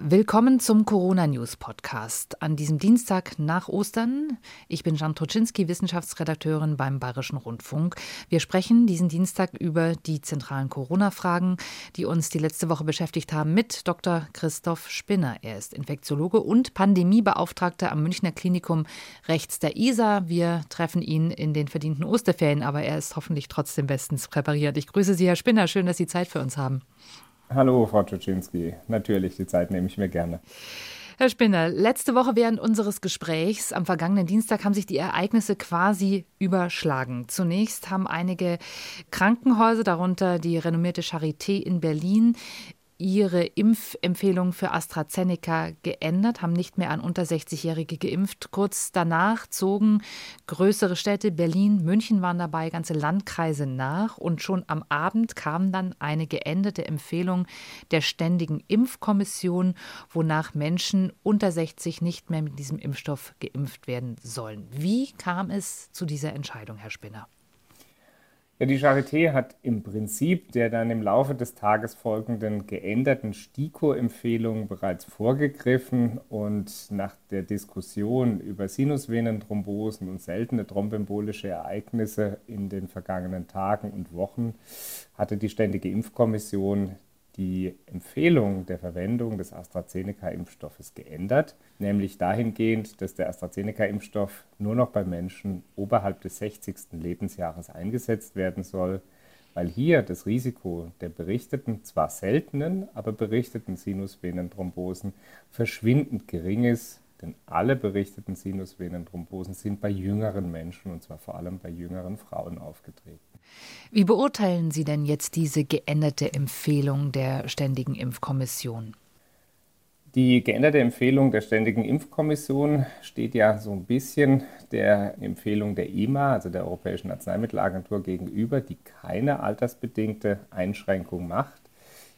Willkommen zum Corona News Podcast an diesem Dienstag nach Ostern. Ich bin Jan Toczynski, Wissenschaftsredakteurin beim Bayerischen Rundfunk. Wir sprechen diesen Dienstag über die zentralen Corona-Fragen, die uns die letzte Woche beschäftigt haben, mit Dr. Christoph Spinner. Er ist Infektiologe und Pandemiebeauftragter am Münchner Klinikum rechts der ISA. Wir treffen ihn in den verdienten Osterferien, aber er ist hoffentlich trotzdem bestens präpariert. Ich grüße Sie, Herr Spinner. Schön, dass Sie Zeit für uns haben. Hallo, Frau Czuczynski. Natürlich, die Zeit nehme ich mir gerne. Herr Spinner, letzte Woche während unseres Gesprächs am vergangenen Dienstag haben sich die Ereignisse quasi überschlagen. Zunächst haben einige Krankenhäuser, darunter die renommierte Charité in Berlin, ihre Impfempfehlung für AstraZeneca geändert, haben nicht mehr an unter 60-Jährige geimpft. Kurz danach zogen größere Städte, Berlin, München waren dabei, ganze Landkreise nach. Und schon am Abend kam dann eine geänderte Empfehlung der Ständigen Impfkommission, wonach Menschen unter 60 nicht mehr mit diesem Impfstoff geimpft werden sollen. Wie kam es zu dieser Entscheidung, Herr Spinner? Ja, die Charité hat im Prinzip der dann im Laufe des Tages folgenden geänderten STIKO-Empfehlung bereits vorgegriffen und nach der Diskussion über Sinusvenenthrombosen und seltene thrombembolische Ereignisse in den vergangenen Tagen und Wochen hatte die Ständige Impfkommission die Empfehlung der Verwendung des AstraZeneca-Impfstoffes geändert, nämlich dahingehend, dass der AstraZeneca-Impfstoff nur noch bei Menschen oberhalb des 60. Lebensjahres eingesetzt werden soll, weil hier das Risiko der berichteten, zwar seltenen, aber berichteten Sinusvenenthrombosen verschwindend gering ist, denn alle berichteten Sinusvenenthrombosen sind bei jüngeren Menschen und zwar vor allem bei jüngeren Frauen aufgetreten. Wie beurteilen Sie denn jetzt diese geänderte Empfehlung der Ständigen Impfkommission? Die geänderte Empfehlung der Ständigen Impfkommission steht ja so ein bisschen der Empfehlung der EMA, also der Europäischen Arzneimittelagentur, gegenüber, die keine altersbedingte Einschränkung macht.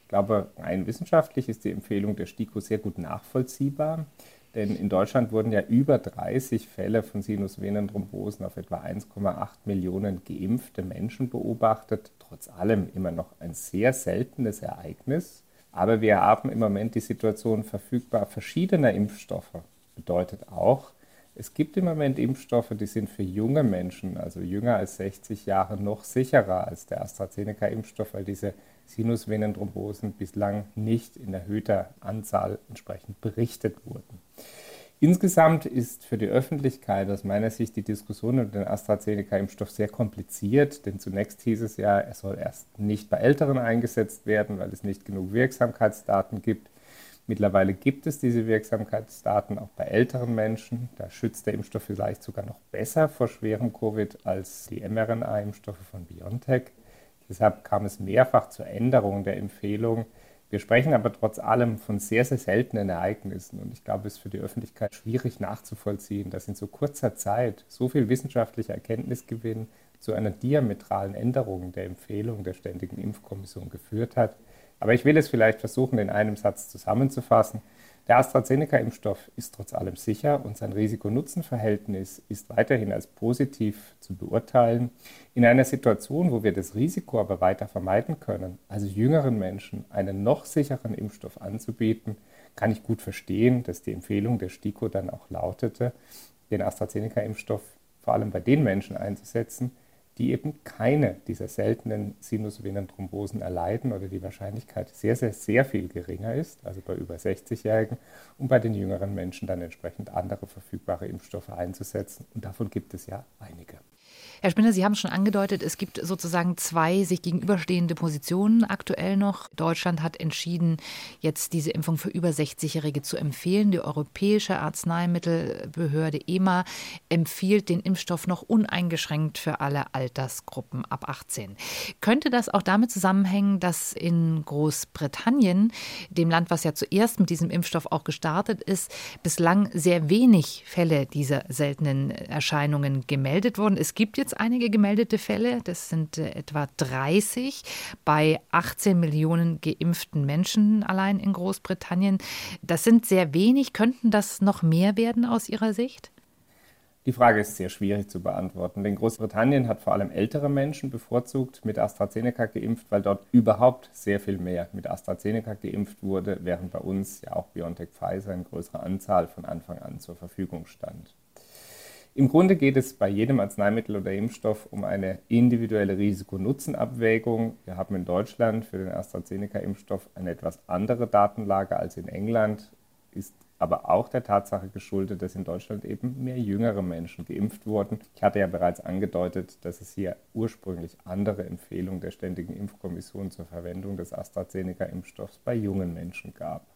Ich glaube, rein wissenschaftlich ist die Empfehlung der STIKO sehr gut nachvollziehbar. Denn in Deutschland wurden ja über 30 Fälle von Sinusvenenthrombosen auf etwa 1,8 Millionen geimpfte Menschen beobachtet. Trotz allem immer noch ein sehr seltenes Ereignis. Aber wir haben im Moment die Situation verfügbar verschiedener Impfstoffe. Bedeutet auch, es gibt im Moment Impfstoffe, die sind für junge Menschen, also jünger als 60 Jahre, noch sicherer als der AstraZeneca-Impfstoff, weil diese Sinusvenenthrombosen bislang nicht in erhöhter Anzahl entsprechend berichtet wurden. Insgesamt ist für die Öffentlichkeit aus meiner Sicht die Diskussion über den AstraZeneca-Impfstoff sehr kompliziert, denn zunächst hieß es ja, er soll erst nicht bei Älteren eingesetzt werden, weil es nicht genug Wirksamkeitsdaten gibt. Mittlerweile gibt es diese Wirksamkeitsdaten auch bei älteren Menschen. Da schützt der Impfstoff vielleicht sogar noch besser vor schwerem Covid als die mRNA-Impfstoffe von BioNTech. Deshalb kam es mehrfach zur Änderung der Empfehlung, wir sprechen aber trotz allem von sehr, sehr seltenen Ereignissen und ich glaube, es ist für die Öffentlichkeit schwierig nachzuvollziehen, dass in so kurzer Zeit so viel wissenschaftlicher Erkenntnisgewinn zu einer diametralen Änderung der Empfehlung der Ständigen Impfkommission geführt hat. Aber ich will es vielleicht versuchen, in einem Satz zusammenzufassen. Der AstraZeneca-Impfstoff ist trotz allem sicher und sein Risiko-Nutzen-Verhältnis ist weiterhin als positiv zu beurteilen. In einer Situation, wo wir das Risiko aber weiter vermeiden können, also jüngeren Menschen einen noch sicheren Impfstoff anzubieten, kann ich gut verstehen, dass die Empfehlung der STIKO dann auch lautete, den AstraZeneca-Impfstoff vor allem bei den Menschen einzusetzen, die eben keine dieser seltenen Sinusvenenthrombosen erleiden oder die Wahrscheinlichkeit sehr, sehr, sehr viel geringer ist, also bei über 60-Jährigen, und bei den jüngeren Menschen dann entsprechend andere verfügbare Impfstoffe einzusetzen. Und davon gibt es ja einige. Herr Spinner, Sie haben schon angedeutet, es gibt sozusagen zwei sich gegenüberstehende Positionen aktuell noch. Deutschland hat entschieden, jetzt diese Impfung für über 60-Jährige zu empfehlen. Die Europäische Arzneimittelbehörde EMA empfiehlt den Impfstoff noch uneingeschränkt für alle Altersgruppen ab 18. Könnte das auch damit zusammenhängen, dass in Großbritannien, dem Land, was ja zuerst mit diesem Impfstoff auch gestartet ist, bislang sehr wenig Fälle dieser seltenen Erscheinungen gemeldet wurden? Es gibt jetzt jetzt einige gemeldete Fälle. Das sind äh, etwa 30 bei 18 Millionen geimpften Menschen allein in Großbritannien. Das sind sehr wenig. Könnten das noch mehr werden aus Ihrer Sicht? Die Frage ist sehr schwierig zu beantworten, denn Großbritannien hat vor allem ältere Menschen bevorzugt mit AstraZeneca geimpft, weil dort überhaupt sehr viel mehr mit AstraZeneca geimpft wurde, während bei uns ja auch BioNTech Pfizer in größerer Anzahl von Anfang an zur Verfügung stand. Im Grunde geht es bei jedem Arzneimittel oder Impfstoff um eine individuelle Risiko-Nutzen-Abwägung. Wir haben in Deutschland für den AstraZeneca-Impfstoff eine etwas andere Datenlage als in England, ist aber auch der Tatsache geschuldet, dass in Deutschland eben mehr jüngere Menschen geimpft wurden. Ich hatte ja bereits angedeutet, dass es hier ursprünglich andere Empfehlungen der Ständigen Impfkommission zur Verwendung des AstraZeneca-Impfstoffs bei jungen Menschen gab.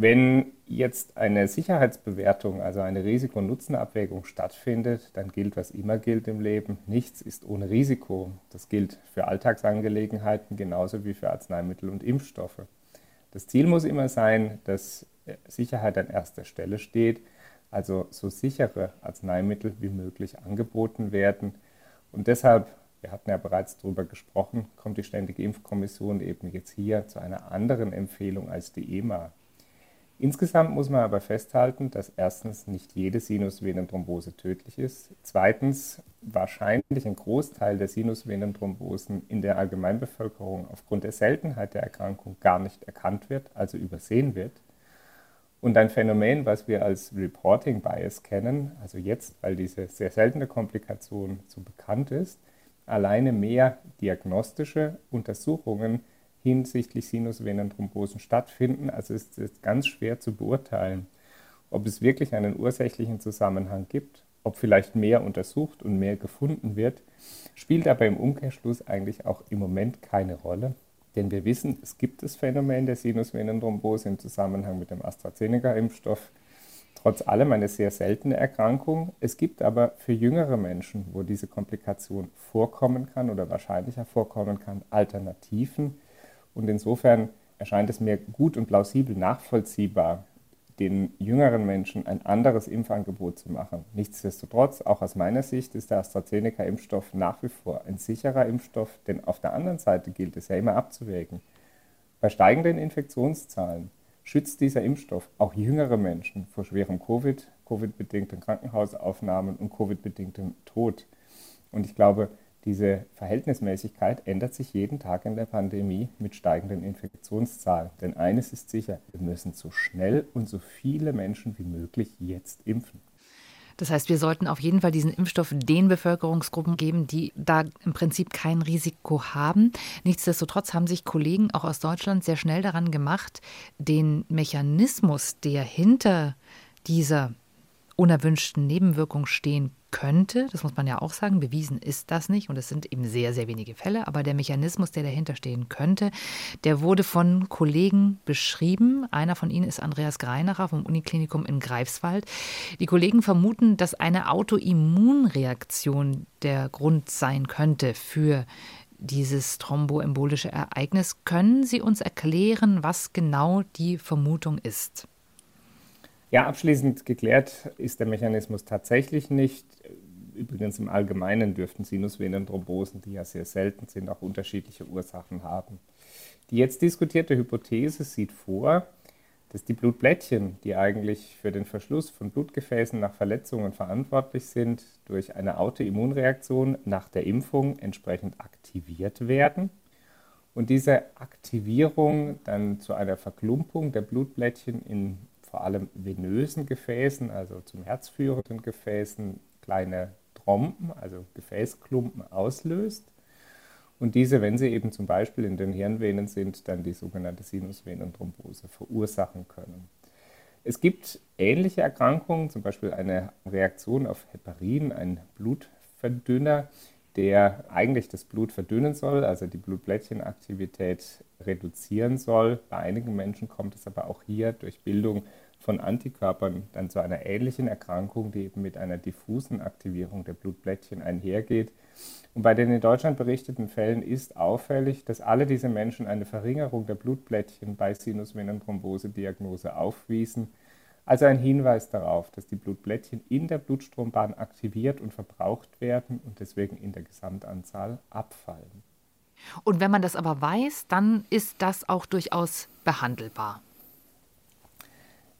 Wenn jetzt eine Sicherheitsbewertung, also eine Risiko-Nutzen-Abwägung stattfindet, dann gilt, was immer gilt im Leben. Nichts ist ohne Risiko. Das gilt für Alltagsangelegenheiten genauso wie für Arzneimittel und Impfstoffe. Das Ziel muss immer sein, dass Sicherheit an erster Stelle steht, also so sichere Arzneimittel wie möglich angeboten werden. Und deshalb, wir hatten ja bereits darüber gesprochen, kommt die Ständige Impfkommission eben jetzt hier zu einer anderen Empfehlung als die EMA. Insgesamt muss man aber festhalten, dass erstens nicht jede Sinusvenenthrombose tödlich ist, zweitens wahrscheinlich ein Großteil der Sinusvenenthrombosen in der Allgemeinbevölkerung aufgrund der Seltenheit der Erkrankung gar nicht erkannt wird, also übersehen wird. Und ein Phänomen, was wir als Reporting Bias kennen, also jetzt, weil diese sehr seltene Komplikation so bekannt ist, alleine mehr diagnostische Untersuchungen hinsichtlich Sinusvenenthrombosen stattfinden. Also es ist ganz schwer zu beurteilen, ob es wirklich einen ursächlichen Zusammenhang gibt, ob vielleicht mehr untersucht und mehr gefunden wird, spielt aber im Umkehrschluss eigentlich auch im Moment keine Rolle. Denn wir wissen, es gibt das Phänomen der Sinusvenenthrombose im Zusammenhang mit dem AstraZeneca-Impfstoff. Trotz allem eine sehr seltene Erkrankung. Es gibt aber für jüngere Menschen, wo diese Komplikation vorkommen kann oder wahrscheinlicher vorkommen kann, Alternativen. Und insofern erscheint es mir gut und plausibel nachvollziehbar, den jüngeren Menschen ein anderes Impfangebot zu machen. Nichtsdestotrotz, auch aus meiner Sicht, ist der AstraZeneca-Impfstoff nach wie vor ein sicherer Impfstoff, denn auf der anderen Seite gilt es ja immer abzuwägen. Bei steigenden Infektionszahlen schützt dieser Impfstoff auch jüngere Menschen vor schwerem Covid, Covid-bedingten Krankenhausaufnahmen und Covid-bedingtem Tod. Und ich glaube, diese Verhältnismäßigkeit ändert sich jeden Tag in der Pandemie mit steigenden Infektionszahlen. Denn eines ist sicher, wir müssen so schnell und so viele Menschen wie möglich jetzt impfen. Das heißt, wir sollten auf jeden Fall diesen Impfstoff den Bevölkerungsgruppen geben, die da im Prinzip kein Risiko haben. Nichtsdestotrotz haben sich Kollegen auch aus Deutschland sehr schnell daran gemacht, den Mechanismus, der hinter dieser unerwünschten Nebenwirkung stehen könnte, das muss man ja auch sagen, bewiesen ist das nicht und es sind eben sehr, sehr wenige Fälle, aber der Mechanismus, der dahinter stehen könnte, der wurde von Kollegen beschrieben. Einer von ihnen ist Andreas Greinacher vom Uniklinikum in Greifswald. Die Kollegen vermuten, dass eine Autoimmunreaktion der Grund sein könnte für dieses thromboembolische Ereignis. Können Sie uns erklären, was genau die Vermutung ist? Ja, abschließend geklärt ist der Mechanismus tatsächlich nicht. Übrigens im Allgemeinen dürften Sinusvenenthrombosen, die ja sehr selten sind, auch unterschiedliche Ursachen haben. Die jetzt diskutierte Hypothese sieht vor, dass die Blutblättchen, die eigentlich für den Verschluss von Blutgefäßen nach Verletzungen verantwortlich sind, durch eine Autoimmunreaktion nach der Impfung entsprechend aktiviert werden und diese Aktivierung dann zu einer Verklumpung der Blutblättchen in vor allem venösen Gefäßen, also zum Herz führenden Gefäßen, kleine Trompen, also Gefäßklumpen auslöst. Und diese, wenn sie eben zum Beispiel in den Hirnvenen sind, dann die sogenannte Sinusvenenthrombose verursachen können. Es gibt ähnliche Erkrankungen, zum Beispiel eine Reaktion auf Heparin, ein Blutverdünner, der eigentlich das Blut verdünnen soll, also die Blutblättchenaktivität reduzieren soll. Bei einigen Menschen kommt es aber auch hier durch Bildung von Antikörpern dann zu einer ähnlichen Erkrankung, die eben mit einer diffusen Aktivierung der Blutblättchen einhergeht. Und bei den in Deutschland berichteten Fällen ist auffällig, dass alle diese Menschen eine Verringerung der Blutblättchen bei Sinusvenenthrombose-Diagnose aufwiesen. Also ein Hinweis darauf, dass die Blutblättchen in der Blutstrombahn aktiviert und verbraucht werden und deswegen in der Gesamtanzahl abfallen. Und wenn man das aber weiß, dann ist das auch durchaus behandelbar.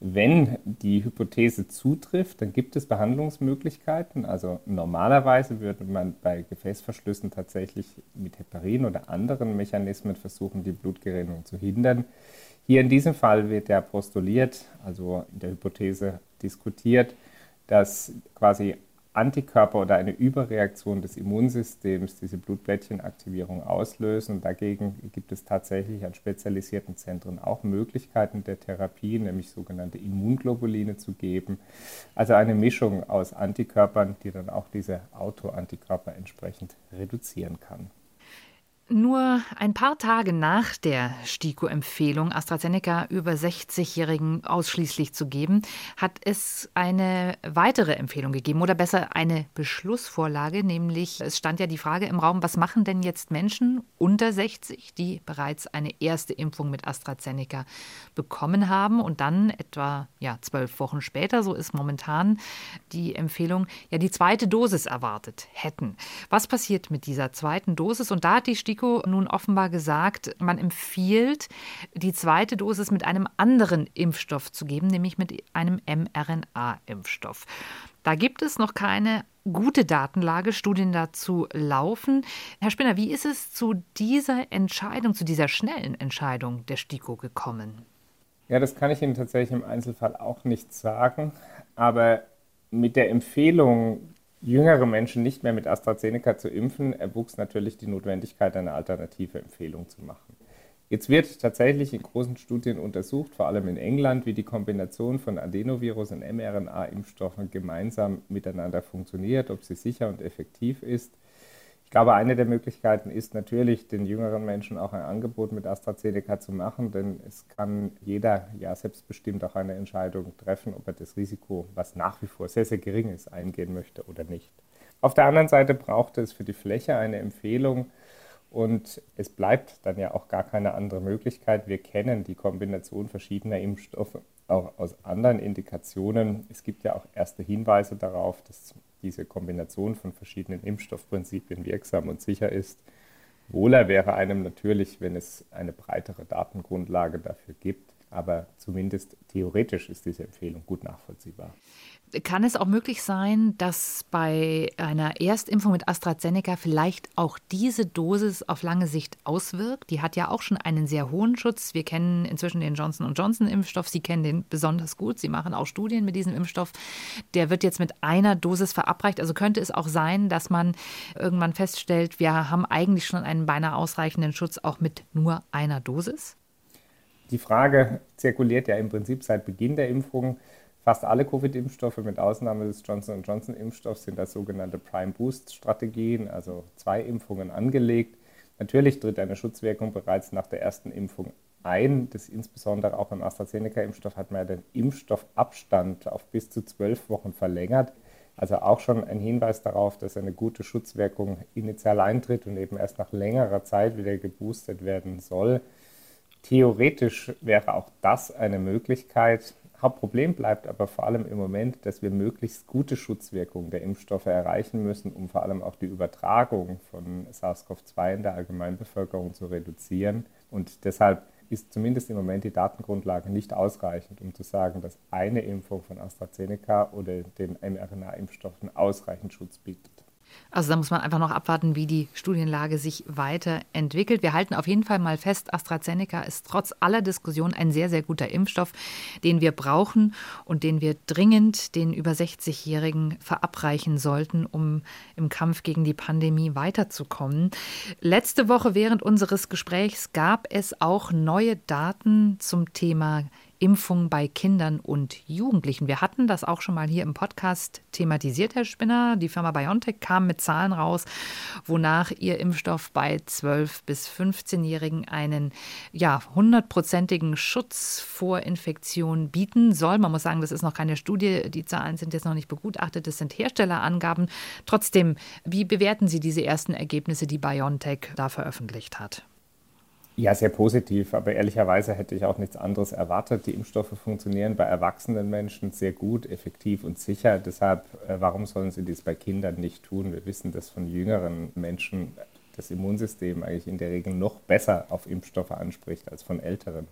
Wenn die Hypothese zutrifft, dann gibt es Behandlungsmöglichkeiten. Also normalerweise würde man bei Gefäßverschlüssen tatsächlich mit Heparin oder anderen Mechanismen versuchen, die Blutgerinnung zu hindern. Hier in diesem Fall wird ja postuliert, also in der Hypothese diskutiert, dass quasi Antikörper oder eine Überreaktion des Immunsystems diese Blutblättchenaktivierung auslösen. Dagegen gibt es tatsächlich an spezialisierten Zentren auch Möglichkeiten der Therapie, nämlich sogenannte Immunglobuline zu geben. Also eine Mischung aus Antikörpern, die dann auch diese Autoantikörper entsprechend reduzieren kann. Nur ein paar Tage nach der STIKO-Empfehlung, AstraZeneca über 60-Jährigen ausschließlich zu geben, hat es eine weitere Empfehlung gegeben oder besser eine Beschlussvorlage, nämlich es stand ja die Frage im Raum, was machen denn jetzt Menschen unter 60, die bereits eine erste Impfung mit AstraZeneca bekommen haben und dann etwa ja, zwölf Wochen später, so ist momentan die Empfehlung, ja die zweite Dosis erwartet hätten. Was passiert mit dieser zweiten Dosis? Und da hat die STIKO STIKO nun offenbar gesagt, man empfiehlt, die zweite Dosis mit einem anderen Impfstoff zu geben, nämlich mit einem mRNA-Impfstoff. Da gibt es noch keine gute Datenlage, Studien dazu laufen. Herr Spinner, wie ist es zu dieser Entscheidung, zu dieser schnellen Entscheidung der STIKO gekommen? Ja, das kann ich Ihnen tatsächlich im Einzelfall auch nicht sagen. Aber mit der Empfehlung, jüngere Menschen nicht mehr mit AstraZeneca zu impfen, erwuchs natürlich die Notwendigkeit, eine alternative Empfehlung zu machen. Jetzt wird tatsächlich in großen Studien untersucht, vor allem in England, wie die Kombination von Adenovirus und mRNA-Impfstoffen gemeinsam miteinander funktioniert, ob sie sicher und effektiv ist. Ich glaube, eine der Möglichkeiten ist natürlich, den jüngeren Menschen auch ein Angebot mit AstraZeneca zu machen, denn es kann jeder ja selbstbestimmt auch eine Entscheidung treffen, ob er das Risiko, was nach wie vor sehr, sehr gering ist, eingehen möchte oder nicht. Auf der anderen Seite braucht es für die Fläche eine Empfehlung und es bleibt dann ja auch gar keine andere Möglichkeit. Wir kennen die Kombination verschiedener Impfstoffe auch aus anderen Indikationen. Es gibt ja auch erste Hinweise darauf, dass diese Kombination von verschiedenen Impfstoffprinzipien wirksam und sicher ist. Wohler wäre einem natürlich, wenn es eine breitere Datengrundlage dafür gibt, aber zumindest theoretisch ist diese Empfehlung gut nachvollziehbar. Kann es auch möglich sein, dass bei einer Erstimpfung mit AstraZeneca vielleicht auch diese Dosis auf lange Sicht auswirkt? Die hat ja auch schon einen sehr hohen Schutz. Wir kennen inzwischen den Johnson Johnson Impfstoff. Sie kennen den besonders gut. Sie machen auch Studien mit diesem Impfstoff. Der wird jetzt mit einer Dosis verabreicht. Also könnte es auch sein, dass man irgendwann feststellt, wir haben eigentlich schon einen beinahe ausreichenden Schutz auch mit nur einer Dosis? Die Frage zirkuliert ja im Prinzip seit Beginn der Impfung Fast alle Covid-Impfstoffe mit Ausnahme des Johnson Johnson-Impfstoffs sind als sogenannte Prime-Boost-Strategien, also zwei Impfungen angelegt. Natürlich tritt eine Schutzwirkung bereits nach der ersten Impfung ein. Das insbesondere auch beim AstraZeneca-Impfstoff hat man ja den Impfstoffabstand auf bis zu zwölf Wochen verlängert. Also auch schon ein Hinweis darauf, dass eine gute Schutzwirkung initial eintritt und eben erst nach längerer Zeit wieder geboostet werden soll. Theoretisch wäre auch das eine Möglichkeit. Hauptproblem bleibt aber vor allem im Moment, dass wir möglichst gute Schutzwirkungen der Impfstoffe erreichen müssen, um vor allem auch die Übertragung von SARS-CoV-2 in der Allgemeinbevölkerung zu reduzieren. Und deshalb ist zumindest im Moment die Datengrundlage nicht ausreichend, um zu sagen, dass eine Impfung von AstraZeneca oder den mRNA-Impfstoffen ausreichend Schutz bietet. Also da muss man einfach noch abwarten, wie die Studienlage sich weiterentwickelt. Wir halten auf jeden Fall mal fest, AstraZeneca ist trotz aller Diskussionen ein sehr, sehr guter Impfstoff, den wir brauchen und den wir dringend den über 60-Jährigen verabreichen sollten, um im Kampf gegen die Pandemie weiterzukommen. Letzte Woche während unseres Gesprächs gab es auch neue Daten zum Thema Impfung bei Kindern und Jugendlichen. Wir hatten das auch schon mal hier im Podcast thematisiert, Herr Spinner. Die Firma BioNTech kam mit Zahlen raus, wonach ihr Impfstoff bei 12- bis 15-Jährigen einen ja, hundertprozentigen Schutz vor Infektion bieten soll. Man muss sagen, das ist noch keine Studie. Die Zahlen sind jetzt noch nicht begutachtet. Das sind Herstellerangaben. Trotzdem, wie bewerten Sie diese ersten Ergebnisse, die BioNTech da veröffentlicht hat? Ja, sehr positiv, aber ehrlicherweise hätte ich auch nichts anderes erwartet. Die Impfstoffe funktionieren bei erwachsenen Menschen sehr gut, effektiv und sicher. Deshalb, äh, warum sollen sie dies bei Kindern nicht tun? Wir wissen, dass von jüngeren Menschen das Immunsystem eigentlich in der Regel noch besser auf Impfstoffe anspricht als von älteren.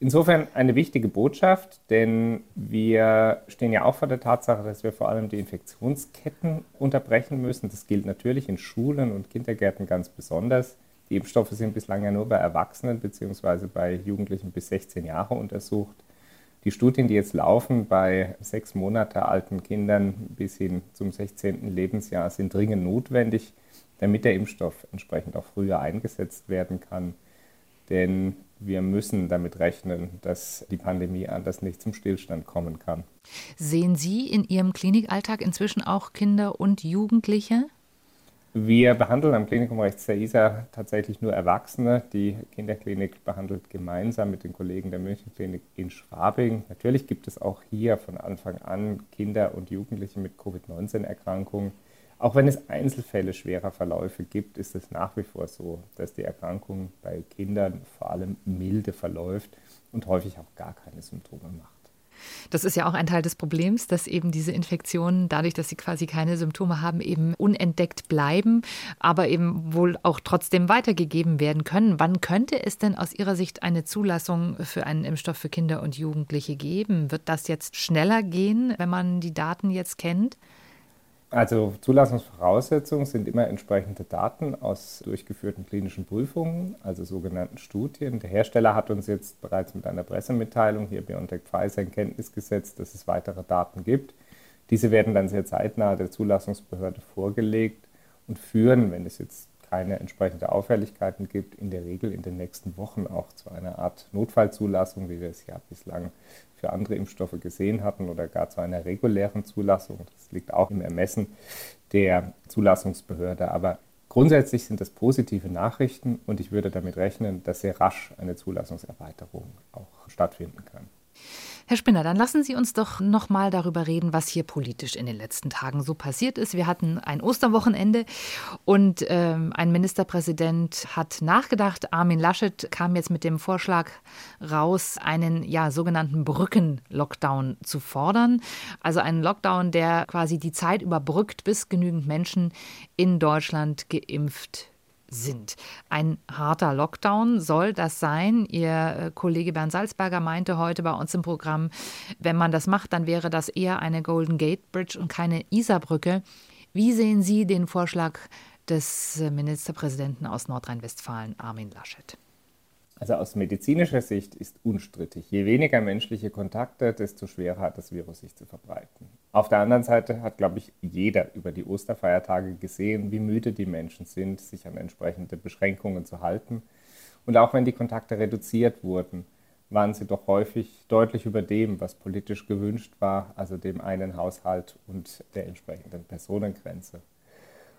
Insofern eine wichtige Botschaft, denn wir stehen ja auch vor der Tatsache, dass wir vor allem die Infektionsketten unterbrechen müssen. Das gilt natürlich in Schulen und Kindergärten ganz besonders. Die Impfstoffe sind bislang ja nur bei Erwachsenen bzw. bei Jugendlichen bis 16 Jahre untersucht. Die Studien, die jetzt laufen bei sechs Monate alten Kindern bis hin zum 16. Lebensjahr, sind dringend notwendig, damit der Impfstoff entsprechend auch früher eingesetzt werden kann. Denn wir müssen damit rechnen, dass die Pandemie anders nicht zum Stillstand kommen kann. Sehen Sie in Ihrem Klinikalltag inzwischen auch Kinder und Jugendliche? Wir behandeln am Klinikum rechts der ISA tatsächlich nur Erwachsene. Die Kinderklinik behandelt gemeinsam mit den Kollegen der Münchenklinik in Schwabing. Natürlich gibt es auch hier von Anfang an Kinder und Jugendliche mit Covid-19-Erkrankungen. Auch wenn es Einzelfälle schwerer Verläufe gibt, ist es nach wie vor so, dass die Erkrankung bei Kindern vor allem milde verläuft und häufig auch gar keine Symptome macht. Das ist ja auch ein Teil des Problems, dass eben diese Infektionen, dadurch, dass sie quasi keine Symptome haben, eben unentdeckt bleiben, aber eben wohl auch trotzdem weitergegeben werden können. Wann könnte es denn aus Ihrer Sicht eine Zulassung für einen Impfstoff für Kinder und Jugendliche geben? Wird das jetzt schneller gehen, wenn man die Daten jetzt kennt? Also Zulassungsvoraussetzungen sind immer entsprechende Daten aus durchgeführten klinischen Prüfungen, also sogenannten Studien. Der Hersteller hat uns jetzt bereits mit einer Pressemitteilung hier BioNTech Pfizer in Kenntnis gesetzt, dass es weitere Daten gibt. Diese werden dann sehr zeitnah der Zulassungsbehörde vorgelegt und führen, wenn es jetzt keine entsprechende Auffälligkeiten gibt, in der Regel in den nächsten Wochen auch zu einer Art Notfallzulassung, wie wir es ja bislang für andere Impfstoffe gesehen hatten, oder gar zu einer regulären Zulassung. Das liegt auch im Ermessen der Zulassungsbehörde. Aber grundsätzlich sind das positive Nachrichten und ich würde damit rechnen, dass sehr rasch eine Zulassungserweiterung auch stattfinden kann. Herr Spinner, dann lassen Sie uns doch noch mal darüber reden, was hier politisch in den letzten Tagen so passiert ist. Wir hatten ein Osterwochenende und ähm, ein Ministerpräsident hat nachgedacht. Armin Laschet kam jetzt mit dem Vorschlag raus, einen ja sogenannten Brücken-Lockdown zu fordern. Also einen Lockdown, der quasi die Zeit überbrückt, bis genügend Menschen in Deutschland geimpft sind. Ein harter Lockdown soll das sein. Ihr äh, Kollege Bernd Salzberger meinte heute bei uns im Programm, wenn man das macht, dann wäre das eher eine Golden Gate Bridge und keine Isarbrücke. Wie sehen Sie den Vorschlag des äh, Ministerpräsidenten aus Nordrhein-Westfalen, Armin Laschet? Also aus medizinischer Sicht ist unstrittig, je weniger menschliche Kontakte, desto schwerer hat das Virus sich zu verbreiten. Auf der anderen Seite hat, glaube ich, jeder über die Osterfeiertage gesehen, wie müde die Menschen sind, sich an entsprechende Beschränkungen zu halten. Und auch wenn die Kontakte reduziert wurden, waren sie doch häufig deutlich über dem, was politisch gewünscht war, also dem einen Haushalt und der entsprechenden Personengrenze.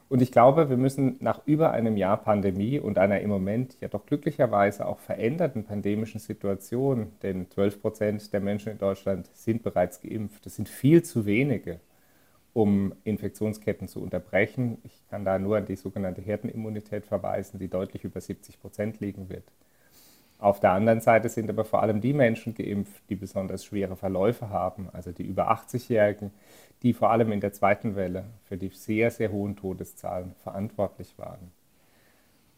Und ich glaube, wir müssen nach über einem Jahr Pandemie und einer im Moment ja doch glücklicherweise auch veränderten pandemischen Situation, denn 12 Prozent der Menschen in Deutschland sind bereits geimpft, das sind viel zu wenige, um Infektionsketten zu unterbrechen. Ich kann da nur an die sogenannte Herdenimmunität verweisen, die deutlich über 70 Prozent liegen wird. Auf der anderen Seite sind aber vor allem die Menschen geimpft, die besonders schwere Verläufe haben, also die über 80-Jährigen, die vor allem in der zweiten Welle für die sehr, sehr hohen Todeszahlen verantwortlich waren.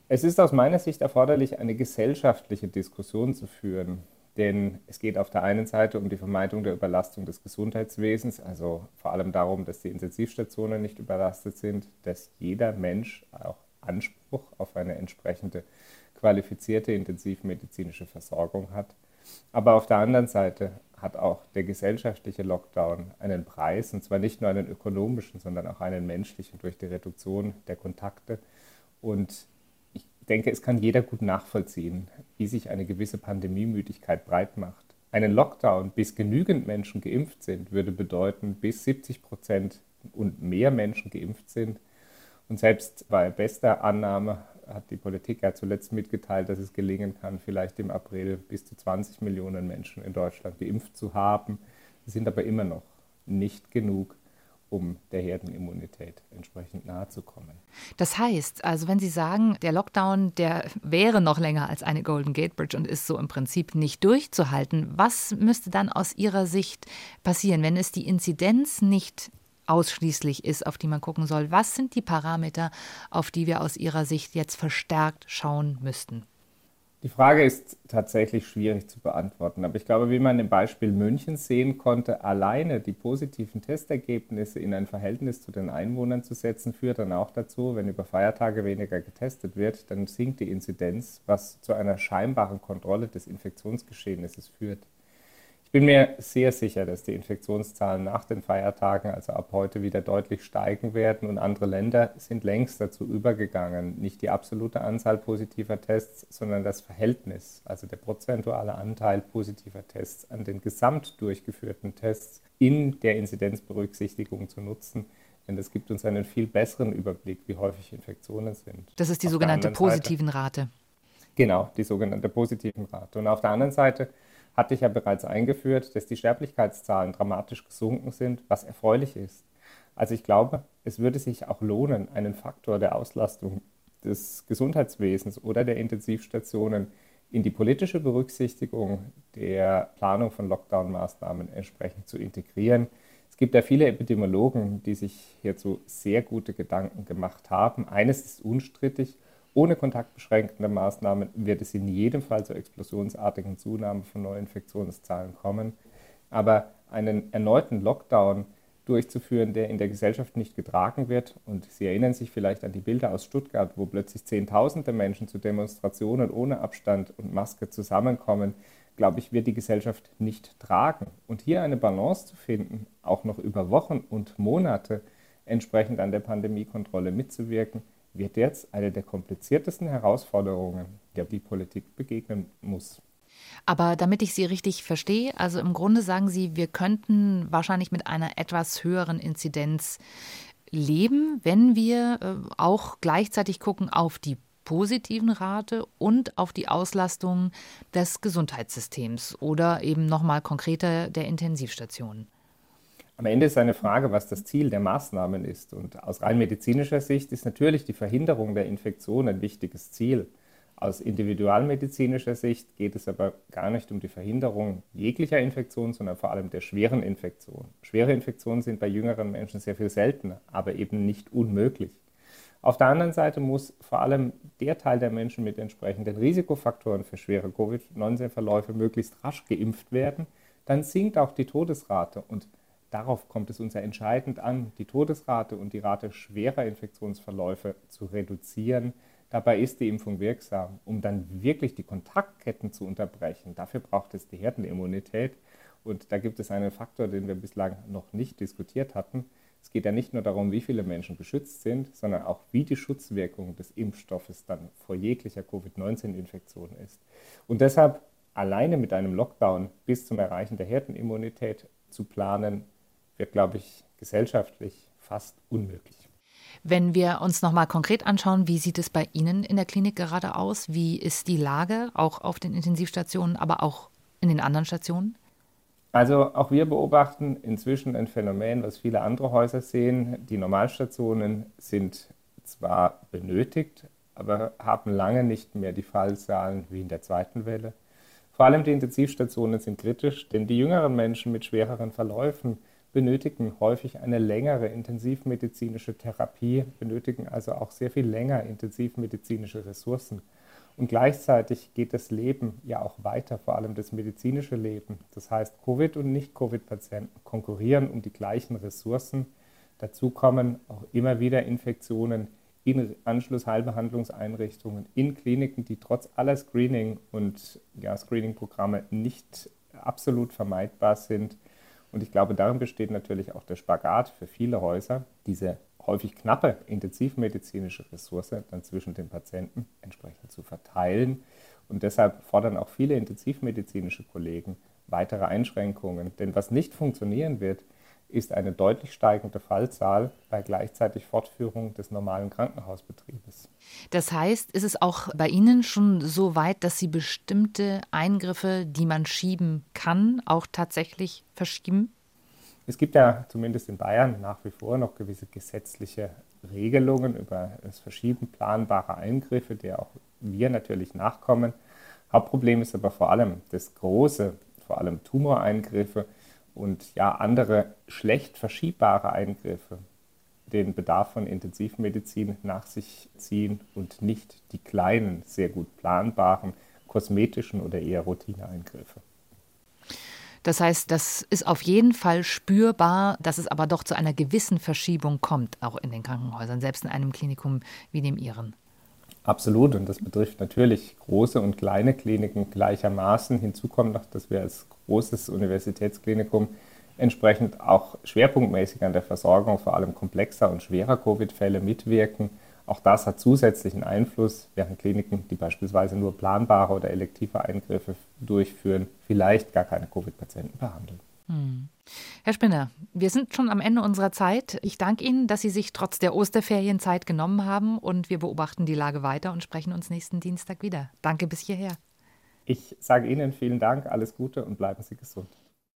Es ist aus meiner Sicht erforderlich, eine gesellschaftliche Diskussion zu führen, denn es geht auf der einen Seite um die Vermeidung der Überlastung des Gesundheitswesens, also vor allem darum, dass die Intensivstationen nicht überlastet sind, dass jeder Mensch auch Anspruch auf eine entsprechende qualifizierte intensivmedizinische Versorgung hat. Aber auf der anderen Seite hat auch der gesellschaftliche Lockdown einen Preis, und zwar nicht nur einen ökonomischen, sondern auch einen menschlichen durch die Reduktion der Kontakte. Und ich denke, es kann jeder gut nachvollziehen, wie sich eine gewisse Pandemiemüdigkeit breit macht. Einen Lockdown, bis genügend Menschen geimpft sind, würde bedeuten, bis 70 Prozent und mehr Menschen geimpft sind. Und selbst bei bester Annahme hat die Politik ja zuletzt mitgeteilt, dass es gelingen kann, vielleicht im April bis zu 20 Millionen Menschen in Deutschland geimpft zu haben. Sie sind aber immer noch nicht genug, um der Herdenimmunität entsprechend nahe zu kommen. Das heißt, also wenn Sie sagen, der Lockdown, der wäre noch länger als eine Golden Gate Bridge und ist so im Prinzip nicht durchzuhalten, was müsste dann aus Ihrer Sicht passieren, wenn es die Inzidenz nicht ausschließlich ist, auf die man gucken soll. Was sind die Parameter, auf die wir aus Ihrer Sicht jetzt verstärkt schauen müssten? Die Frage ist tatsächlich schwierig zu beantworten, aber ich glaube, wie man im Beispiel München sehen konnte, alleine die positiven Testergebnisse in ein Verhältnis zu den Einwohnern zu setzen, führt dann auch dazu, wenn über Feiertage weniger getestet wird, dann sinkt die Inzidenz, was zu einer scheinbaren Kontrolle des Infektionsgeschehnisses führt. Ich bin mir sehr sicher, dass die Infektionszahlen nach den Feiertagen, also ab heute, wieder deutlich steigen werden und andere Länder sind längst dazu übergegangen, nicht die absolute Anzahl positiver Tests, sondern das Verhältnis, also der prozentuale Anteil positiver Tests an den gesamt durchgeführten Tests in der Inzidenzberücksichtigung zu nutzen. Denn das gibt uns einen viel besseren Überblick, wie häufig Infektionen sind. Das ist die auf sogenannte positiven Rate. Genau, die sogenannte positiven Rate. Und auf der anderen Seite hatte ich ja bereits eingeführt, dass die Sterblichkeitszahlen dramatisch gesunken sind, was erfreulich ist. Also ich glaube, es würde sich auch lohnen, einen Faktor der Auslastung des Gesundheitswesens oder der Intensivstationen in die politische Berücksichtigung der Planung von Lockdown-Maßnahmen entsprechend zu integrieren. Es gibt ja viele Epidemiologen, die sich hierzu sehr gute Gedanken gemacht haben. Eines ist unstrittig, ohne kontaktbeschränkende Maßnahmen wird es in jedem Fall zur explosionsartigen Zunahme von Neuinfektionszahlen kommen. Aber einen erneuten Lockdown durchzuführen, der in der Gesellschaft nicht getragen wird, und Sie erinnern sich vielleicht an die Bilder aus Stuttgart, wo plötzlich Zehntausende Menschen zu Demonstrationen ohne Abstand und Maske zusammenkommen, glaube ich, wird die Gesellschaft nicht tragen. Und hier eine Balance zu finden, auch noch über Wochen und Monate entsprechend an der Pandemiekontrolle mitzuwirken, wird jetzt eine der kompliziertesten Herausforderungen, der die Politik begegnen muss. Aber damit ich Sie richtig verstehe, also im Grunde sagen Sie, wir könnten wahrscheinlich mit einer etwas höheren Inzidenz leben, wenn wir äh, auch gleichzeitig gucken auf die positiven Rate und auf die Auslastung des Gesundheitssystems oder eben nochmal konkreter der Intensivstationen. Am Ende ist eine Frage, was das Ziel der Maßnahmen ist. Und aus rein medizinischer Sicht ist natürlich die Verhinderung der Infektion ein wichtiges Ziel. Aus individualmedizinischer Sicht geht es aber gar nicht um die Verhinderung jeglicher Infektion, sondern vor allem der schweren Infektion. Schwere Infektionen sind bei jüngeren Menschen sehr viel seltener, aber eben nicht unmöglich. Auf der anderen Seite muss vor allem der Teil der Menschen mit entsprechenden Risikofaktoren für schwere Covid-19-Verläufe möglichst rasch geimpft werden. Dann sinkt auch die Todesrate und Darauf kommt es uns ja entscheidend an, die Todesrate und die Rate schwerer Infektionsverläufe zu reduzieren. Dabei ist die Impfung wirksam, um dann wirklich die Kontaktketten zu unterbrechen. Dafür braucht es die Herdenimmunität. Und da gibt es einen Faktor, den wir bislang noch nicht diskutiert hatten. Es geht ja nicht nur darum, wie viele Menschen geschützt sind, sondern auch, wie die Schutzwirkung des Impfstoffes dann vor jeglicher Covid-19-Infektion ist. Und deshalb alleine mit einem Lockdown bis zum Erreichen der Herdenimmunität zu planen, wird, glaube ich, gesellschaftlich fast unmöglich. Wenn wir uns noch mal konkret anschauen, wie sieht es bei Ihnen in der Klinik gerade aus? Wie ist die Lage auch auf den Intensivstationen, aber auch in den anderen Stationen? Also auch wir beobachten inzwischen ein Phänomen, was viele andere Häuser sehen. Die Normalstationen sind zwar benötigt, aber haben lange nicht mehr die Fallzahlen wie in der zweiten Welle. Vor allem die Intensivstationen sind kritisch, denn die jüngeren Menschen mit schwereren Verläufen benötigen häufig eine längere intensivmedizinische Therapie, benötigen also auch sehr viel länger intensivmedizinische Ressourcen. Und gleichzeitig geht das Leben ja auch weiter, vor allem das medizinische Leben. Das heißt, Covid- und Nicht-Covid-Patienten konkurrieren um die gleichen Ressourcen. Dazu kommen auch immer wieder Infektionen in Anschlussheilbehandlungseinrichtungen, in Kliniken, die trotz aller Screening- und ja, Screening-Programme nicht absolut vermeidbar sind. Und ich glaube, darin besteht natürlich auch der Spagat für viele Häuser, diese häufig knappe intensivmedizinische Ressource dann zwischen den Patienten entsprechend zu verteilen. Und deshalb fordern auch viele intensivmedizinische Kollegen weitere Einschränkungen. Denn was nicht funktionieren wird, ist eine deutlich steigende Fallzahl bei gleichzeitig Fortführung des normalen Krankenhausbetriebes. Das heißt, ist es auch bei Ihnen schon so weit, dass Sie bestimmte Eingriffe, die man schieben kann, auch tatsächlich verschieben? Es gibt ja zumindest in Bayern nach wie vor noch gewisse gesetzliche Regelungen über das Verschieben planbarer Eingriffe, der auch wir natürlich nachkommen. Hauptproblem ist aber vor allem das große, vor allem Tumoreingriffe, und ja andere schlecht verschiebbare Eingriffe den Bedarf von Intensivmedizin nach sich ziehen und nicht die kleinen, sehr gut planbaren, kosmetischen oder eher Routineeingriffe. Das heißt, das ist auf jeden Fall spürbar, dass es aber doch zu einer gewissen Verschiebung kommt, auch in den Krankenhäusern, selbst in einem Klinikum wie dem Ihren. Absolut, und das betrifft natürlich große und kleine Kliniken gleichermaßen. Hinzu kommt noch, dass wir als großes Universitätsklinikum entsprechend auch schwerpunktmäßig an der Versorgung vor allem komplexer und schwerer Covid-Fälle mitwirken. Auch das hat zusätzlichen Einfluss, während Kliniken, die beispielsweise nur planbare oder elektive Eingriffe durchführen, vielleicht gar keine Covid-Patienten behandeln. Hm. Herr Spinner, wir sind schon am Ende unserer Zeit. Ich danke Ihnen, dass Sie sich trotz der Osterferien Zeit genommen haben und wir beobachten die Lage weiter und sprechen uns nächsten Dienstag wieder. Danke bis hierher. Ich sage Ihnen vielen Dank, alles Gute und bleiben Sie gesund.